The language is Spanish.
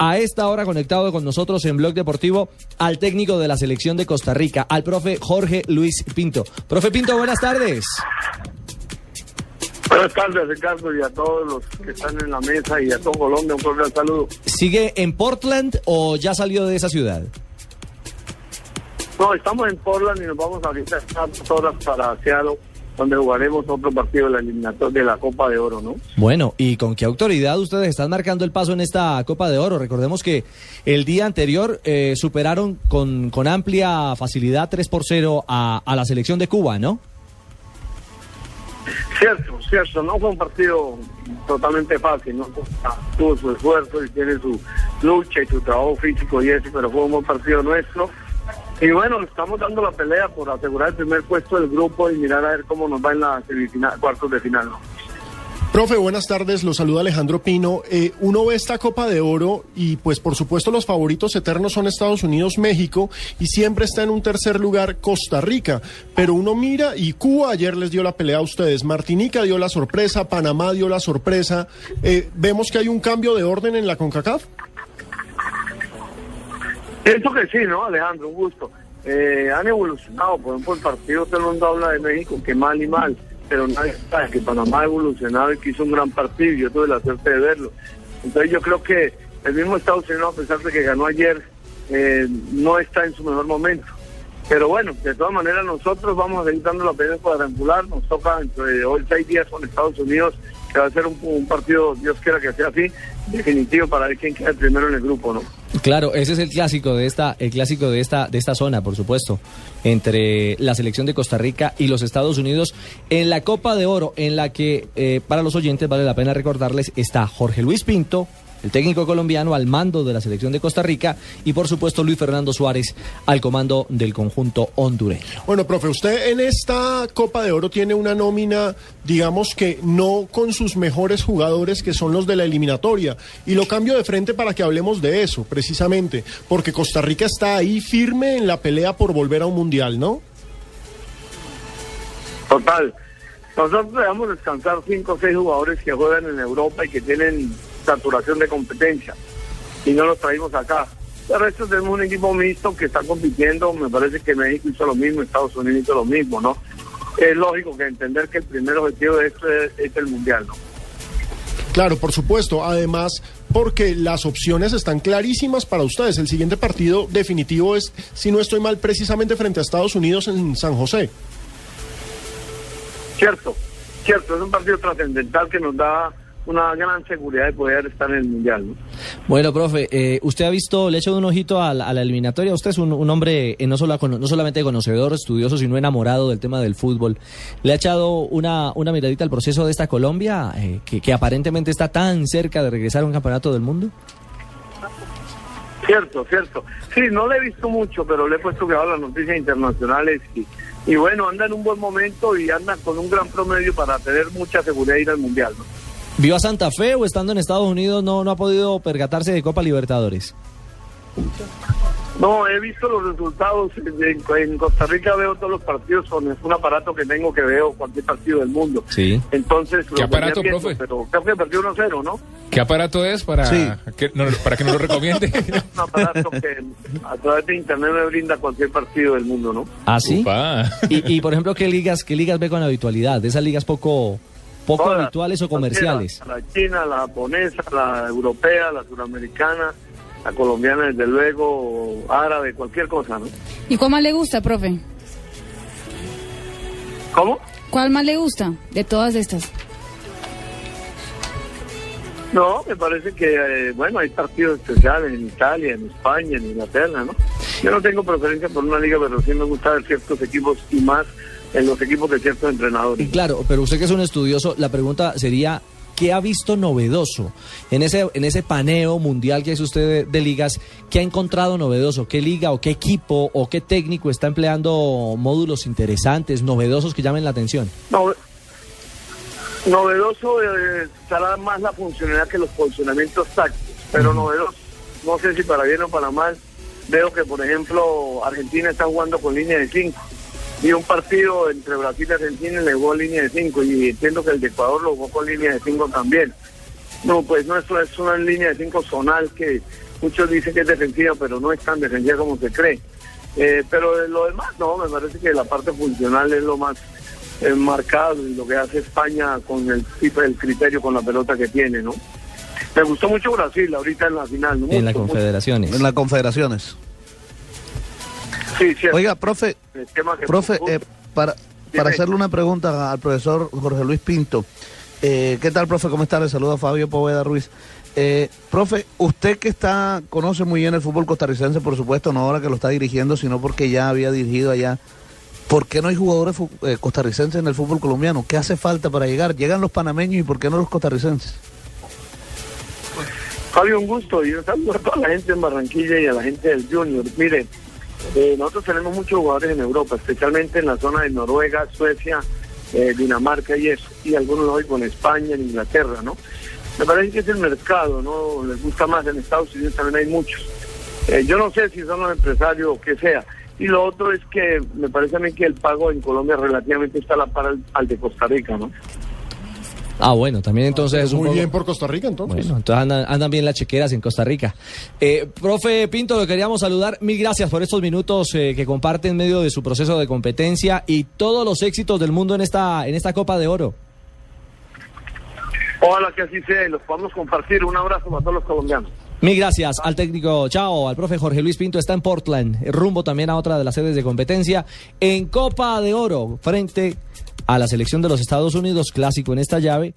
A esta hora conectado con nosotros en Blog Deportivo al técnico de la selección de Costa Rica, al profe Jorge Luis Pinto. Profe Pinto, buenas tardes. Buenas tardes, Ricardo, y a todos los que están en la mesa y a todo Colombia, un cordial saludo. ¿Sigue en Portland o ya salió de esa ciudad? No, estamos en Portland y nos vamos a visitar dos horas para Seattle, donde jugaremos otro partido de la eliminatoria de la Copa de Oro, ¿no? Bueno, ¿y con qué autoridad ustedes están marcando el paso en esta Copa de Oro? Recordemos que el día anterior eh, superaron con, con amplia facilidad 3 por 0 a, a la selección de Cuba, ¿no? Cierto, cierto, no fue un partido totalmente fácil, ¿no? Tuvo su esfuerzo y tiene su lucha y su trabajo físico y eso, pero fue un buen partido nuestro. Y bueno, estamos dando la pelea por asegurar el primer puesto del grupo y mirar a ver cómo nos va en la semifinal, cuartos de final. Profe, buenas tardes, lo saluda Alejandro Pino. Eh, uno ve esta Copa de Oro y pues por supuesto los favoritos eternos son Estados Unidos, México y siempre está en un tercer lugar Costa Rica. Pero uno mira y Cuba ayer les dio la pelea a ustedes, Martinica dio la sorpresa, Panamá dio la sorpresa. Eh, ¿Vemos que hay un cambio de orden en la CONCACAF? Pienso que sí, ¿no, Alejandro? Un gusto. Eh, han evolucionado, por ejemplo, el partido todo el mundo habla de México, que mal y mal, pero nadie sabe que Panamá ha evolucionado y que hizo un gran partido, yo tuve la suerte de verlo. Entonces yo creo que el mismo Estados Unidos, a pesar de que ganó ayer, eh, no está en su mejor momento. Pero bueno, de todas maneras nosotros vamos a seguir dando la pelea cuadrangular, nos toca entre hoy seis días con Estados Unidos, que va a ser un, partido, Dios quiera que sea así, definitivo para ver quién queda primero en el grupo, ¿no? Claro, ese es el clásico de esta, el clásico de esta, de esta zona, por supuesto, entre la selección de Costa Rica y los Estados Unidos en la Copa de Oro, en la que eh, para los oyentes vale la pena recordarles está Jorge Luis Pinto, el técnico colombiano al mando de la selección de Costa Rica y por supuesto Luis Fernando Suárez al comando del conjunto hondureño. Bueno, profe, usted en esta Copa de Oro tiene una nómina, digamos que no con sus mejores jugadores que son los de la eliminatoria. Y lo cambio de frente para que hablemos de eso, precisamente, porque Costa Rica está ahí firme en la pelea por volver a un mundial, ¿no? Total. Nosotros debemos descansar cinco o seis jugadores que juegan en Europa y que tienen saturación de competencia y no los traímos acá. El resto tenemos un equipo mixto que está compitiendo, me parece que México hizo lo mismo, Estados Unidos hizo lo mismo, ¿no? Es lógico que entender que el primer objetivo de esto es, es el Mundial, ¿no? Claro, por supuesto. Además, porque las opciones están clarísimas para ustedes. El siguiente partido definitivo es, si no estoy mal, precisamente frente a Estados Unidos en San José. Cierto, cierto, es un partido trascendental que nos da una gran seguridad de poder estar en el Mundial. ¿no? Bueno, profe, eh, usted ha visto, le hecho un ojito a, la, a la eliminatoria, usted es un, un hombre eh, no, solo, no solamente conocedor, estudioso, sino enamorado del tema del fútbol. ¿Le ha echado una, una miradita al proceso de esta Colombia, eh, que, que aparentemente está tan cerca de regresar a un campeonato del mundo? Cierto, cierto. Sí, no le he visto mucho, pero le he puesto que a las noticias internacionales y, y bueno, anda en un buen momento y anda con un gran promedio para tener mucha seguridad de ir al Mundial. ¿no? ¿Vio a Santa Fe o estando en Estados Unidos no, no ha podido percatarse de Copa Libertadores? No, he visto los resultados. En, en, Costa Rica veo todos los partidos con un aparato que tengo que veo cualquier partido del mundo. Sí. Entonces, ¿Qué aparato, viendo, profe? Pero creo que perdió 1-0, ¿no? ¿Qué aparato es para, Sí. que, no- para que nos lo recomiende? Un aparato que a través de internet me brinda cualquier partido del mundo, ¿no? ¿Ah, sí? Y, y, por ejemplo, ¿qué ligas, qué ligas ve con habitualidad? De esas ligas poco, poco Todas, habituales o comerciales. La, la china, la japonesa, la europea, la suramericana, la colombiana, desde luego, árabe, cualquier cosa, ¿no? ¿Y cuál más le gusta, profe? ¿Cómo? ¿Cuál más le gusta de todas estas? No, me parece que, eh, bueno, hay partidos especiales en Italia, en España, en Inglaterra, ¿no? Yo no tengo preferencia por una liga, pero sí me gusta ver ciertos equipos y más en los equipos de ciertos Y entrenadores. claro, pero usted que es un estudioso, la pregunta sería, ¿qué ha visto novedoso en ese, en ese paneo mundial que es usted de, de ligas? ¿Qué ha encontrado novedoso? ¿Qué liga o qué equipo o qué técnico está empleando módulos interesantes, novedosos que llamen la atención? No, novedoso eh, estará más la funcionalidad que los funcionamientos tácticos, pero novedoso, no sé si para bien o para mal, veo que por ejemplo Argentina está jugando con línea de 5 y un partido entre Brasil y Argentina le jugó línea de 5 y entiendo que el de Ecuador lo jugó con línea de 5 también. No, pues nuestro es una línea de cinco zonal que muchos dicen que es defensiva, pero no es tan defensiva como se cree. Eh, pero de lo demás, no, me parece que la parte funcional es lo más eh, marcado y lo que hace España con el tipo del criterio con la pelota que tiene, ¿no? Me gustó mucho Brasil ahorita en la final. ¿no? En la Mucho, mucho. Confederaciones. En las confederaciones. Sí. Oiga, profe, profe, eh, para, para hacerle una pregunta al profesor Jorge Luis Pinto. Eh, ¿Qué tal, profe? ¿Cómo está? Le saluda Fabio Poveda Ruiz. Eh, profe, usted que está conoce muy bien el fútbol costarricense, por supuesto, no ahora que lo está dirigiendo, sino porque ya había dirigido allá. ¿Por qué no hay jugadores eh, costarricenses en el fútbol colombiano? ¿Qué hace falta para llegar? Llegan los panameños y ¿por qué no los costarricenses? Fabio, un gusto. Y un saludo a toda la gente en Barranquilla y a la gente del Junior. Mire, eh, nosotros tenemos muchos jugadores en Europa, especialmente en la zona de Noruega, Suecia, eh, Dinamarca y eso. Y algunos hoy con España, en Inglaterra, ¿no? Me parece que es el mercado, ¿no? Les gusta más en Estados Unidos, también hay muchos. Eh, yo no sé si son los empresarios o qué sea. Y lo otro es que me parece a mí que el pago en Colombia relativamente está a la par al de Costa Rica, ¿no? Ah, bueno, también entonces es un Muy poco- bien por Costa Rica, entonces. Bueno, entonces andan, andan bien las chequeras en Costa Rica. Eh, profe Pinto, lo queríamos saludar. Mil gracias por estos minutos eh, que comparte en medio de su proceso de competencia y todos los éxitos del mundo en esta, en esta Copa de Oro. Ojalá que así sea y los podamos compartir. Un abrazo para todos los colombianos. Mil gracias al técnico Chao, al profe Jorge Luis Pinto, está en Portland, rumbo también a otra de las sedes de competencia, en Copa de Oro, frente a la selección de los Estados Unidos, clásico en esta llave.